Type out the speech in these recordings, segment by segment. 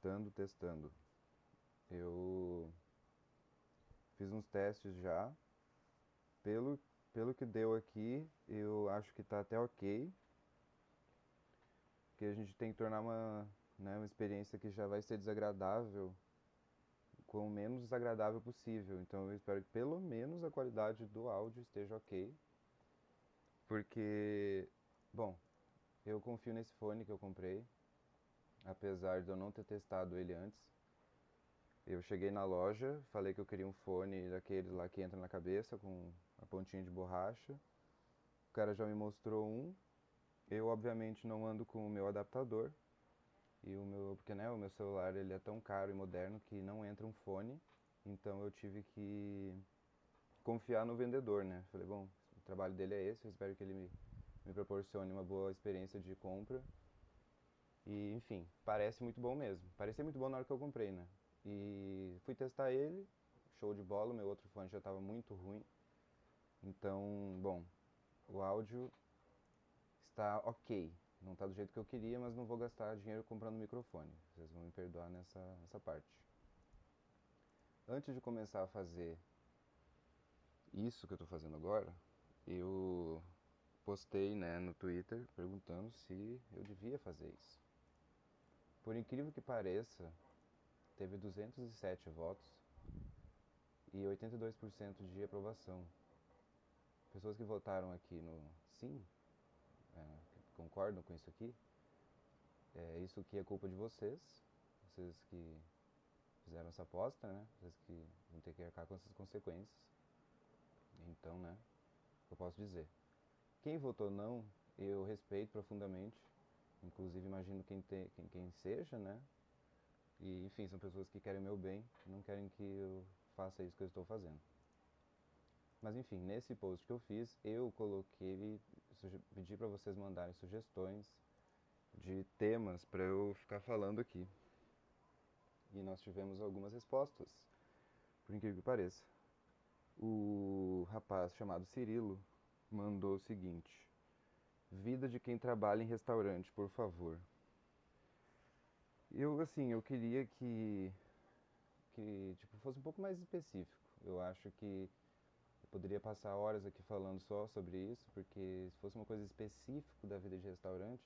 testando, testando. Eu fiz uns testes já. Pelo, pelo que deu aqui, eu acho que tá até ok. Porque a gente tem que tornar uma, né, uma experiência que já vai ser desagradável com o menos desagradável possível. Então eu espero que pelo menos a qualidade do áudio esteja ok. Porque, bom, eu confio nesse fone que eu comprei, apesar de eu não ter testado ele antes. Eu cheguei na loja, falei que eu queria um fone daqueles lá que entra na cabeça com a pontinha de borracha. O cara já me mostrou um. Eu obviamente não ando com o meu adaptador. E o meu, porque né, o meu celular ele é tão caro e moderno que não entra um fone. Então eu tive que confiar no vendedor, né? Falei, bom, o trabalho dele é esse, eu espero que ele me, me proporcione uma boa experiência de compra. E, enfim, parece muito bom mesmo. Parecia muito bom na hora que eu comprei, né? E fui testar ele, show de bola, meu outro fone já estava muito ruim. Então, bom, o áudio está ok. Não está do jeito que eu queria, mas não vou gastar dinheiro comprando microfone. Vocês vão me perdoar nessa, nessa parte. Antes de começar a fazer isso que eu estou fazendo agora, eu postei né, no Twitter perguntando se eu devia fazer isso. Por incrível que pareça, teve 207 votos e 82% de aprovação. Pessoas que votaram aqui no sim, é, concordam com isso aqui, é, isso aqui é culpa de vocês, vocês que fizeram essa aposta, né? Vocês que vão ter que arcar com essas consequências. Então, né? Eu posso dizer. Quem votou não, eu respeito profundamente. Inclusive imagino quem, te, quem, quem seja, né? E enfim, são pessoas que querem o meu bem, não querem que eu faça isso que eu estou fazendo. Mas enfim, nesse post que eu fiz, eu coloquei, pedi para vocês mandarem sugestões de temas para eu ficar falando aqui. E nós tivemos algumas respostas, por incrível que pareça. O rapaz chamado Cirilo mandou o seguinte: Vida de quem trabalha em restaurante, por favor. Eu assim, eu queria que que tipo fosse um pouco mais específico. Eu acho que eu poderia passar horas aqui falando só sobre isso, porque se fosse uma coisa específica da vida de restaurante,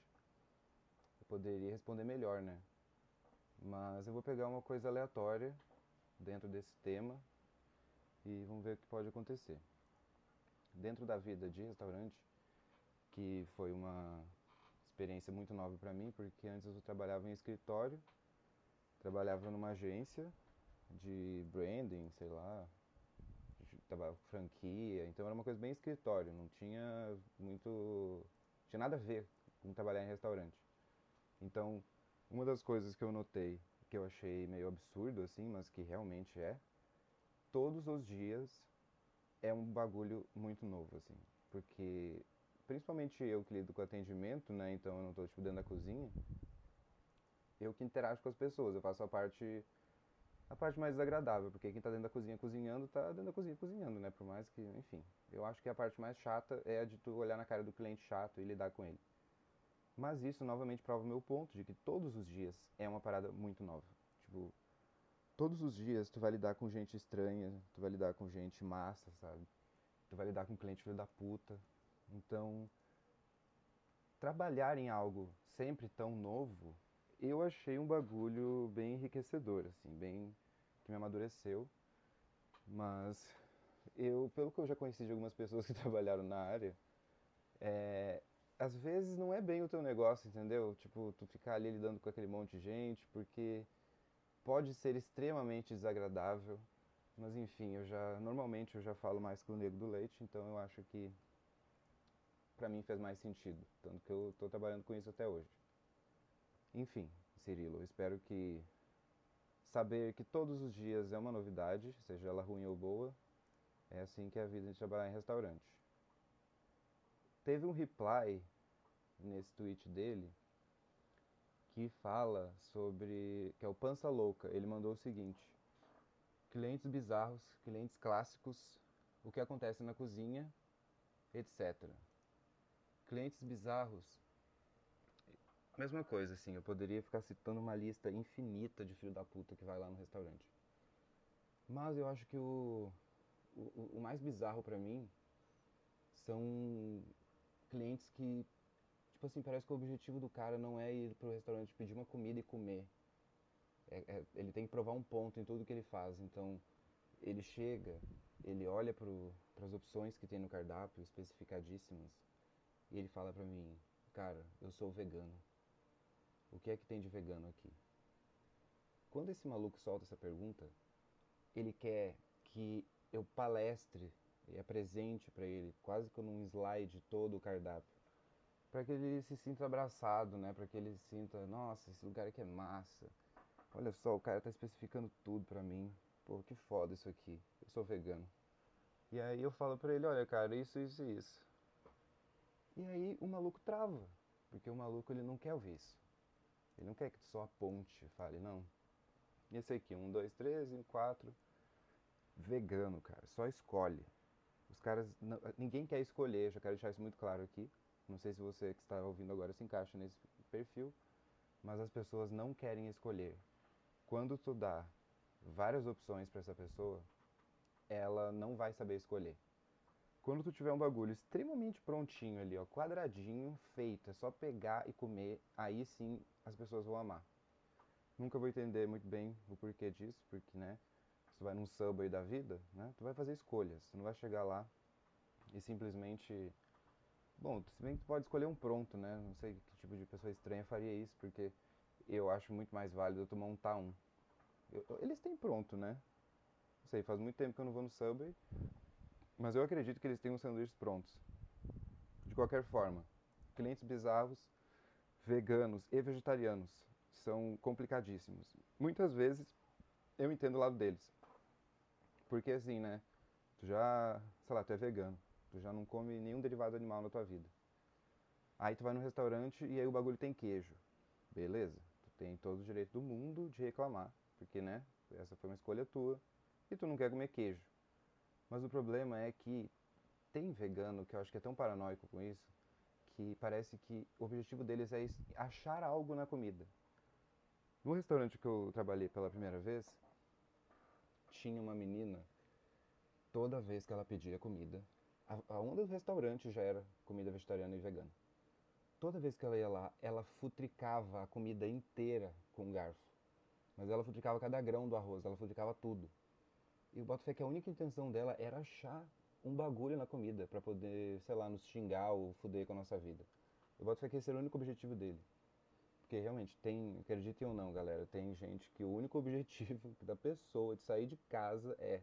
eu poderia responder melhor, né? Mas eu vou pegar uma coisa aleatória dentro desse tema e vamos ver o que pode acontecer. Dentro da vida de restaurante, que foi uma experiência muito nova para mim, porque antes eu trabalhava em escritório, trabalhava numa agência de branding, sei lá, trabalhava franquia, então era uma coisa bem escritório, não tinha muito, tinha nada a ver com trabalhar em restaurante. Então, uma das coisas que eu notei, que eu achei meio absurdo assim, mas que realmente é, todos os dias é um bagulho muito novo assim, porque principalmente eu que lido com atendimento, né? Então eu não estou tipo dentro da cozinha. Eu que interajo com as pessoas, eu faço a parte a parte mais desagradável, porque quem está dentro da cozinha cozinhando, está dentro da cozinha cozinhando, né? Por mais que, enfim, eu acho que a parte mais chata é a de tu olhar na cara do cliente chato e lidar com ele. Mas isso novamente prova o meu ponto de que todos os dias é uma parada muito nova. Tipo, todos os dias tu vai lidar com gente estranha, tu vai lidar com gente massa, sabe? Tu vai lidar com cliente filho da puta, então, trabalhar em algo sempre tão novo, eu achei um bagulho bem enriquecedor, assim, bem que me amadureceu. Mas eu, pelo que eu já conheci de algumas pessoas que trabalharam na área, é, às vezes não é bem o teu negócio, entendeu? Tipo, tu ficar ali lidando com aquele monte de gente, porque pode ser extremamente desagradável. Mas enfim, eu já normalmente eu já falo mais com o nego do leite, então eu acho que para mim fez mais sentido, tanto que eu estou trabalhando com isso até hoje. Enfim, Cirilo, espero que saber que todos os dias é uma novidade, seja ela ruim ou boa, é assim que é a vida de trabalhar em restaurante. Teve um reply nesse tweet dele que fala sobre que é o Pança Louca. Ele mandou o seguinte: clientes bizarros, clientes clássicos, o que acontece na cozinha, etc clientes bizarros. Mesma coisa, assim, eu poderia ficar citando uma lista infinita de filho da puta que vai lá no restaurante. Mas eu acho que o, o, o mais bizarro pra mim são clientes que, tipo assim, parece que o objetivo do cara não é ir pro restaurante pedir uma comida e comer. É, é, ele tem que provar um ponto em tudo que ele faz. Então, ele chega, ele olha para as opções que tem no cardápio, especificadíssimas, e ele fala pra mim, cara, eu sou vegano. O que é que tem de vegano aqui? Quando esse maluco solta essa pergunta, ele quer que eu palestre e apresente para ele, quase que num slide todo o cardápio, para que ele se sinta abraçado, né? Para que ele sinta, nossa, esse lugar aqui é massa. Olha só, o cara tá especificando tudo pra mim. Pô, que foda isso aqui. Eu sou vegano. E aí eu falo pra ele, olha, cara, isso, isso e isso. E aí o maluco trava, porque o maluco ele não quer ouvir isso. Ele não quer que tu só aponte, fale, não. Esse aqui, um, dois, três, e quatro. Vegano, cara, só escolhe. Os caras, não, ninguém quer escolher, já quero deixar isso muito claro aqui. Não sei se você que está ouvindo agora se encaixa nesse perfil, mas as pessoas não querem escolher. Quando tu dá várias opções para essa pessoa, ela não vai saber escolher. Quando tu tiver um bagulho extremamente prontinho ali, ó, quadradinho, feito, é só pegar e comer, aí sim as pessoas vão amar. Nunca vou entender muito bem o porquê disso, porque, né, se tu vai num subway da vida, né, tu vai fazer escolhas, tu não vai chegar lá e simplesmente... Bom, se bem que tu pode escolher um pronto, né, não sei que tipo de pessoa estranha faria isso, porque eu acho muito mais válido tu montar um. Eu, eles têm pronto, né? Não sei, faz muito tempo que eu não vou no Subway, mas eu acredito que eles uns sanduíches prontos. De qualquer forma, clientes bizarros, veganos e vegetarianos são complicadíssimos. Muitas vezes eu entendo o lado deles. Porque assim, né? Tu já, sei lá, tu é vegano. Tu já não come nenhum derivado animal na tua vida. Aí tu vai no restaurante e aí o bagulho tem queijo. Beleza? Tu tem todo o direito do mundo de reclamar. Porque, né? Essa foi uma escolha tua. E tu não quer comer queijo. Mas o problema é que tem vegano que eu acho que é tão paranoico com isso que parece que o objetivo deles é achar algo na comida. No restaurante que eu trabalhei pela primeira vez, tinha uma menina, toda vez que ela pedia comida, a, a onda do restaurante já era comida vegetariana e vegana. Toda vez que ela ia lá, ela futricava a comida inteira com um garfo. Mas ela futricava cada grão do arroz, ela futricava tudo. E o boto fé que a única intenção dela era achar um bagulho na comida para poder, sei lá, nos xingar ou fuder com a nossa vida. Eu boto fé que esse era o único objetivo dele. Porque realmente tem, acreditem ou não, galera, tem gente que o único objetivo da pessoa de sair de casa é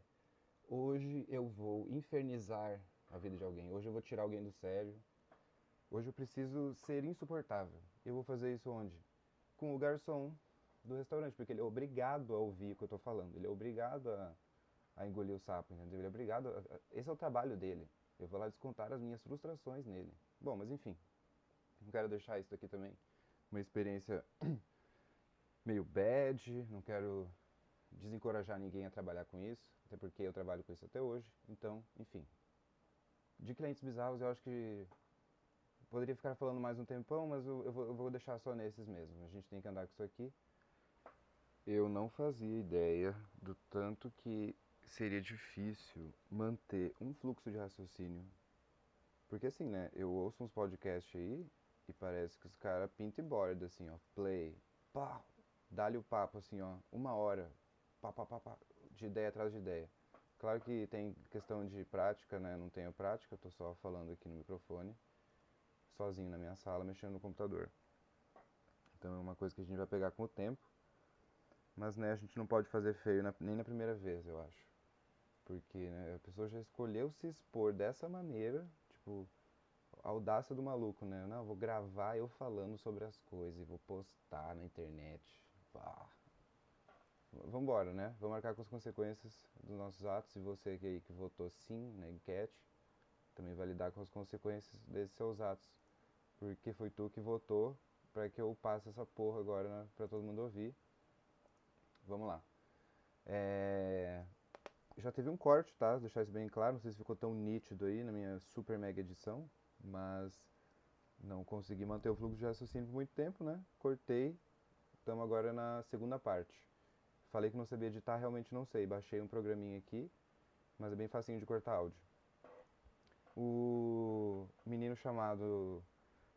hoje eu vou infernizar a vida de alguém, hoje eu vou tirar alguém do sério, hoje eu preciso ser insuportável. Eu vou fazer isso onde? Com o garçom do restaurante, porque ele é obrigado a ouvir o que eu tô falando, ele é obrigado a a engolir o sapo, entendeu? Ele é obrigado. A, esse é o trabalho dele. Eu vou lá descontar as minhas frustrações nele. Bom, mas enfim. Não quero deixar isso aqui também uma experiência meio bad. Não quero desencorajar ninguém a trabalhar com isso. Até porque eu trabalho com isso até hoje. Então, enfim. De clientes bizarros, eu acho que poderia ficar falando mais um tempão, mas eu, eu, vou, eu, vou, deixar só nesses mesmo. A gente tem que andar com isso aqui. Eu não fazia ideia do tanto que seria difícil manter um fluxo de raciocínio. Porque assim, né, eu ouço uns podcasts aí e parece que os caras pintam e borda, assim, ó, play, pá, dá-lhe o papo, assim, ó, uma hora, pá, pá, pá, pá, de ideia atrás de ideia. Claro que tem questão de prática, né, não tenho prática, tô só falando aqui no microfone, sozinho na minha sala, mexendo no computador. Então é uma coisa que a gente vai pegar com o tempo, mas, né, a gente não pode fazer feio na, nem na primeira vez, eu acho. Porque né, a pessoa já escolheu se expor dessa maneira, tipo, a audácia do maluco, né? Não, vou gravar eu falando sobre as coisas e vou postar na internet. Bah. Vambora, né? Vamos marcar com as consequências dos nossos atos. E você que aí que votou sim na enquete, também vai lidar com as consequências desses seus atos. Porque foi tu que votou para que eu passe essa porra agora né, para todo mundo ouvir. Vamos lá. É já teve um corte, tá? Deixar isso bem claro, não sei se ficou tão nítido aí na minha super mega edição, mas não consegui manter o fluxo de raciocínio por muito tempo, né? Cortei, estamos agora na segunda parte. Falei que não sabia editar, realmente não sei. Baixei um programinha aqui, mas é bem facinho de cortar áudio. O menino chamado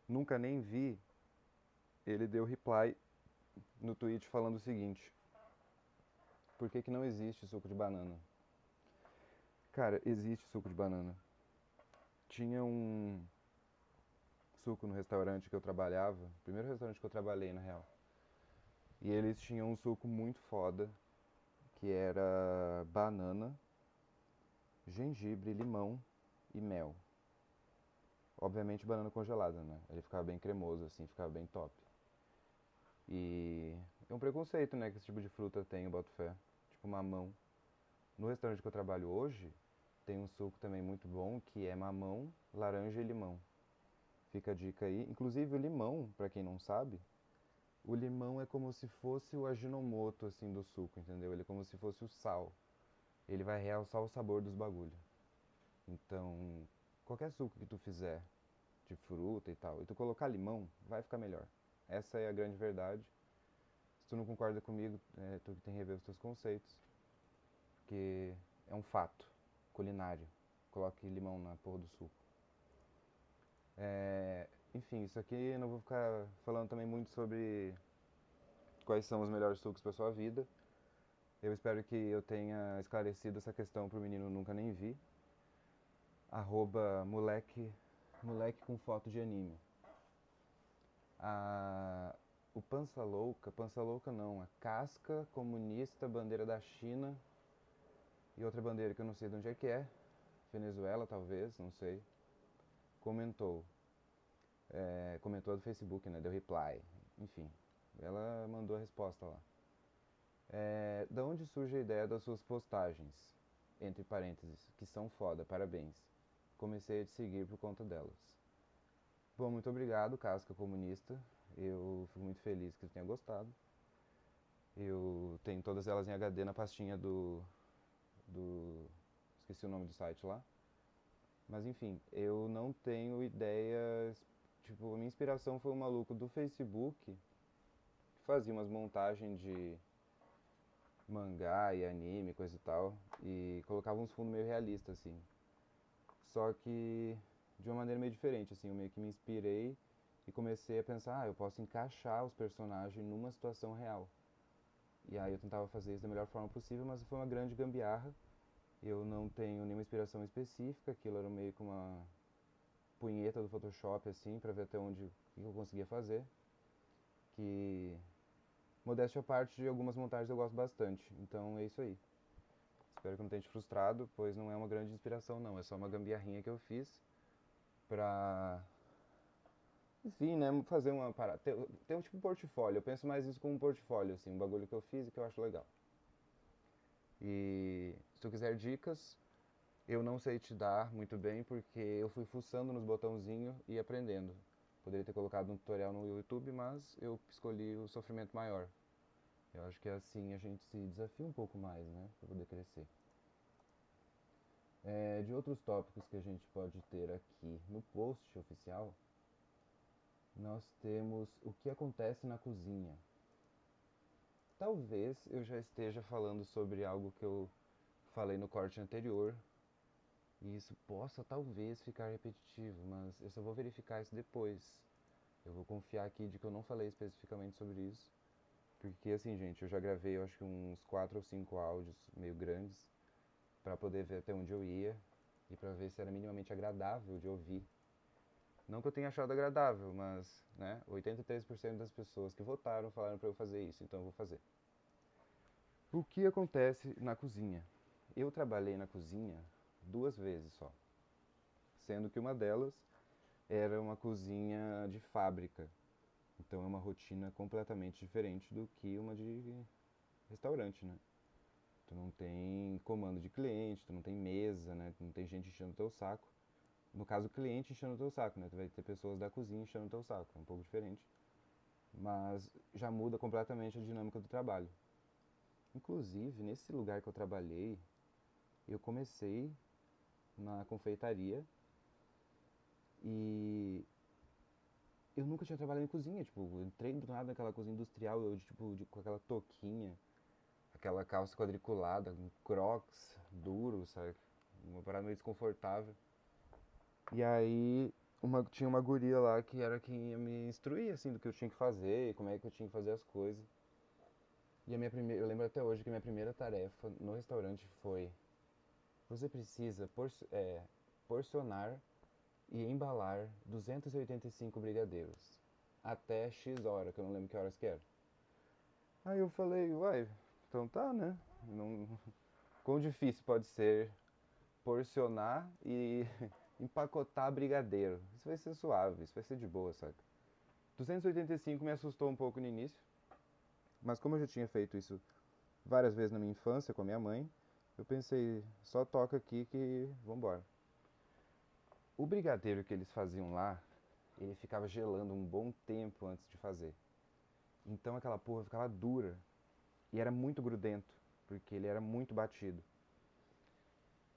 Nunca Nem Vi, ele deu reply no tweet falando o seguinte: Por que, que não existe suco de banana? Cara, existe suco de banana. Tinha um suco no restaurante que eu trabalhava, primeiro restaurante que eu trabalhei na real. E eles tinham um suco muito foda, que era banana, gengibre, limão e mel. Obviamente banana congelada, né? Ele ficava bem cremoso assim, ficava bem top. E é um preconceito, né, que esse tipo de fruta tem, eu boto fé. Tipo mamão. No restaurante que eu trabalho hoje, tem um suco também muito bom, que é mamão, laranja e limão. Fica a dica aí. Inclusive o limão, para quem não sabe, o limão é como se fosse o aginomoto assim do suco, entendeu? Ele é como se fosse o sal. Ele vai realçar o sabor dos bagulho. Então, qualquer suco que tu fizer de fruta e tal, e tu colocar limão, vai ficar melhor. Essa é a grande verdade. Se tu não concorda comigo, é, tu tem que rever os teus conceitos, porque é um fato culinário. Coloque limão na porra do suco. É, enfim, isso aqui eu não vou ficar falando também muito sobre quais são os melhores sucos para sua vida. Eu espero que eu tenha esclarecido essa questão pro menino nunca nem vi. Arroba moleque, moleque com foto de anime. A, o Pança Louca, Pança Louca não, a Casca Comunista Bandeira da China e outra bandeira que eu não sei de onde é que é, Venezuela talvez, não sei, comentou é, comentou do Facebook, né? Deu reply. Enfim, ela mandou a resposta lá. É, da onde surge a ideia das suas postagens? Entre parênteses, que são foda, parabéns. Comecei a te seguir por conta delas. Bom, muito obrigado, Casca Comunista. Eu fico muito feliz que você tenha gostado. Eu tenho todas elas em HD na pastinha do. Do. esqueci o nome do site lá. Mas enfim, eu não tenho ideias Tipo, a minha inspiração foi um maluco do Facebook que fazia umas montagens de mangá e anime, coisa e tal, e colocava uns fundos meio realistas, assim. Só que de uma maneira meio diferente, assim, eu meio que me inspirei e comecei a pensar, ah, eu posso encaixar os personagens numa situação real. E aí eu tentava fazer isso da melhor forma possível, mas foi uma grande gambiarra. Eu não tenho nenhuma inspiração específica, aquilo era meio que uma punheta do Photoshop assim para ver até onde eu conseguia fazer. Que modéstia à parte de algumas montagens eu gosto bastante. Então é isso aí. Espero que não tenha te frustrado, pois não é uma grande inspiração não, é só uma gambiarrinha que eu fiz pra enfim, né, fazer uma parada, ter, ter um tipo portfólio. Eu penso mais isso como um portfólio assim, um bagulho que eu fiz e que eu acho legal. E se tu quiser dicas, eu não sei te dar muito bem porque eu fui fuçando nos botãozinhos e aprendendo. Poderia ter colocado um tutorial no YouTube, mas eu escolhi o sofrimento maior. Eu acho que assim a gente se desafia um pouco mais, né, para poder crescer. É, de outros tópicos que a gente pode ter aqui no post oficial, nós temos o que acontece na cozinha. Talvez eu já esteja falando sobre algo que eu falei no corte anterior, e isso possa talvez ficar repetitivo, mas eu só vou verificar isso depois. Eu vou confiar aqui de que eu não falei especificamente sobre isso. Porque assim, gente, eu já gravei eu acho que uns 4 ou 5 áudios meio grandes para poder ver até onde eu ia e para ver se era minimamente agradável de ouvir. Não que eu tenha achado agradável, mas, né, 83% das pessoas que votaram falaram para eu fazer isso, então eu vou fazer. O que acontece na cozinha? Eu trabalhei na cozinha duas vezes só. Sendo que uma delas era uma cozinha de fábrica. Então é uma rotina completamente diferente do que uma de restaurante, né? Tu não tem comando de cliente, tu não tem mesa, né? Tu não tem gente enchendo teu saco. No caso, o cliente enchendo o teu saco, né? Tu vai ter pessoas da cozinha enchendo o teu saco. É um pouco diferente. Mas já muda completamente a dinâmica do trabalho. Inclusive, nesse lugar que eu trabalhei, eu comecei na confeitaria e eu nunca tinha trabalhado em cozinha, tipo, entrei do nada naquela cozinha industrial, eu, tipo, de, com aquela touquinha, aquela calça quadriculada, um crocs duro, sabe? Uma parada meio desconfortável. E aí uma, tinha uma guria lá que era quem ia me instruir, assim, do que eu tinha que fazer, como é que eu tinha que fazer as coisas. E a minha primeira, eu lembro até hoje que a minha primeira tarefa no restaurante foi: você precisa por, é, porcionar e embalar 285 brigadeiros até X hora, que eu não lembro que horas que era. Aí eu falei, uai, então tá, né? Não... Quão difícil pode ser porcionar e empacotar brigadeiro? Isso vai ser suave, isso vai ser de boa, saca? 285 me assustou um pouco no início, mas como eu já tinha feito isso várias vezes na minha infância com a minha mãe, eu pensei, só toca aqui que vambora. O brigadeiro que eles faziam lá, ele ficava gelando um bom tempo antes de fazer. Então aquela porra ficava dura e era muito grudento, porque ele era muito batido.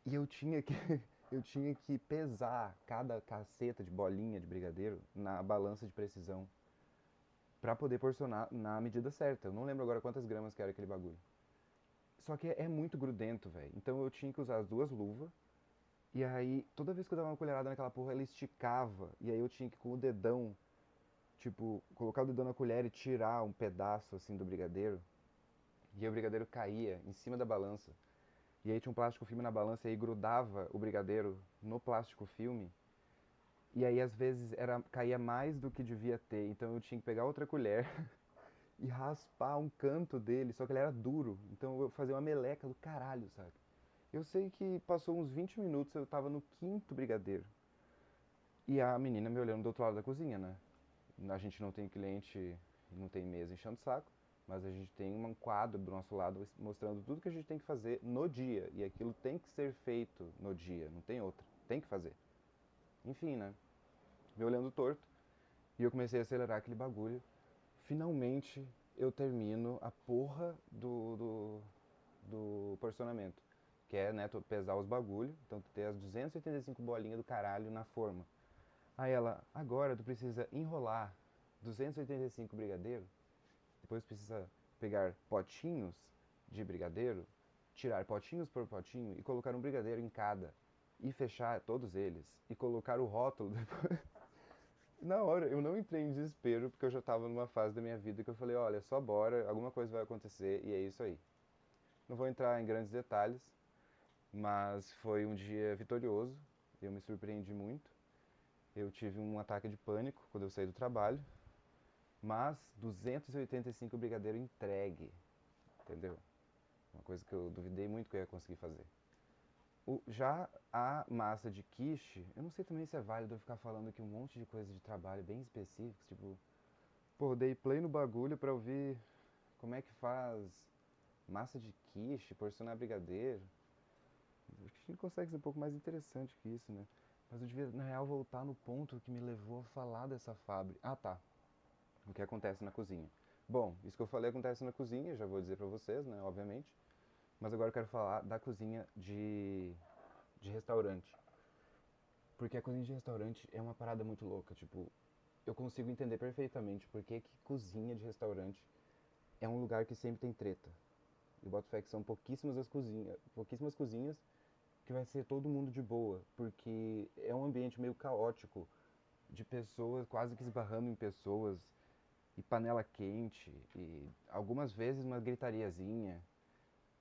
E eu tinha que eu tinha que pesar cada caceta de bolinha de brigadeiro na balança de precisão para poder porcionar na medida certa. Eu não lembro agora quantas gramas que era aquele bagulho. Só que é muito grudento, velho. Então eu tinha que usar as duas luvas. E aí, toda vez que eu dava uma colherada naquela porra, ela esticava. E aí eu tinha que com o dedão, tipo, colocar o dedão na colher e tirar um pedaço assim do brigadeiro. E aí o brigadeiro caía em cima da balança. E aí tinha um plástico filme na balança e aí grudava o brigadeiro no plástico filme. E aí às vezes era caía mais do que devia ter, então eu tinha que pegar outra colher e raspar um canto dele, só que ele era duro, então eu fazia uma meleca do caralho, sabe? Eu sei que passou uns 20 minutos, eu tava no quinto brigadeiro. E a menina me olhando do outro lado da cozinha, né? A gente não tem cliente, não tem mesa enchendo o saco, mas a gente tem um quadro do nosso lado mostrando tudo que a gente tem que fazer no dia. E aquilo tem que ser feito no dia, não tem outra. Tem que fazer. Enfim, né? Me olhando torto. E eu comecei a acelerar aquele bagulho. Finalmente eu termino a porra do, do, do porcionamento. Que é, né, pesar os bagulhos. Então tu tem as 285 bolinhas do caralho na forma. Aí ela, agora tu precisa enrolar 285 brigadeiro. Depois precisa pegar potinhos de brigadeiro, tirar potinhos por potinho e colocar um brigadeiro em cada e fechar todos eles e colocar o rótulo depois. Na hora eu não entrei em desespero porque eu já estava numa fase da minha vida que eu falei, olha, só bora, alguma coisa vai acontecer e é isso aí. Não vou entrar em grandes detalhes, mas foi um dia vitorioso, eu me surpreendi muito. Eu tive um ataque de pânico quando eu saí do trabalho, mas 285 brigadeiro entregue, entendeu? Uma coisa que eu duvidei muito que eu ia conseguir fazer. O, já a massa de quiche, eu não sei também se é válido eu ficar falando aqui um monte de coisa de trabalho bem específicos, tipo, pô, dei play no bagulho pra ouvir como é que faz massa de quiche, porcionar brigadeiro. Acho que a gente consegue ser um pouco mais interessante que isso, né? Mas eu devia, na real, voltar no ponto que me levou a falar dessa fábrica. Ah, tá. O que acontece na cozinha. Bom, isso que eu falei acontece na cozinha, já vou dizer pra vocês, né, obviamente. Mas agora eu quero falar da cozinha de, de restaurante. Porque a cozinha de restaurante é uma parada muito louca. Tipo, eu consigo entender perfeitamente porque que cozinha de restaurante é um lugar que sempre tem treta. Eu boto fé que são pouquíssimas as cozinhas, pouquíssimas cozinhas que vai ser todo mundo de boa, porque é um ambiente meio caótico de pessoas quase que esbarrando em pessoas e panela quente e algumas vezes uma gritariazinha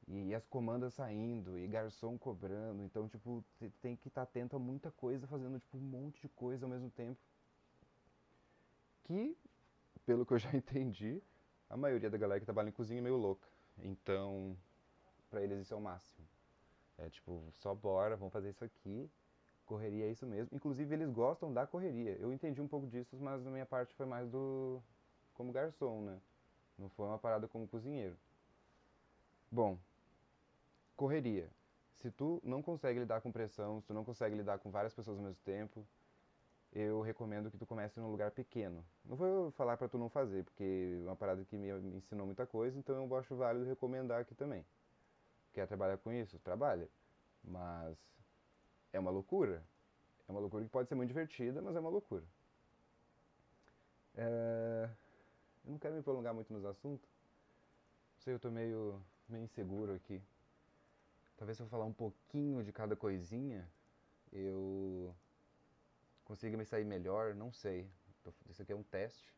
e as comandas saindo, e garçom cobrando. Então, tipo, tem que estar tá atento a muita coisa, fazendo, tipo, um monte de coisa ao mesmo tempo. Que, pelo que eu já entendi, a maioria da galera que trabalha em cozinha é meio louca. Então, pra eles isso é o máximo. É tipo, só bora, vamos fazer isso aqui. Correria é isso mesmo. Inclusive, eles gostam da correria. Eu entendi um pouco disso, mas na minha parte foi mais do. Como garçom, né? Não foi uma parada como cozinheiro. Bom, correria. Se tu não consegue lidar com pressão, se tu não consegue lidar com várias pessoas ao mesmo tempo, eu recomendo que tu comece num lugar pequeno. Não vou falar para tu não fazer, porque é uma parada que me ensinou muita coisa, então eu acho válido recomendar aqui também. Quer trabalhar com isso? Trabalha. Mas é uma loucura. É uma loucura que pode ser muito divertida, mas é uma loucura. Não quero me prolongar muito nos assuntos. Não sei, eu tô meio, meio inseguro aqui. Talvez se eu falar um pouquinho de cada coisinha, eu consiga me sair melhor, não sei. Isso aqui é um teste.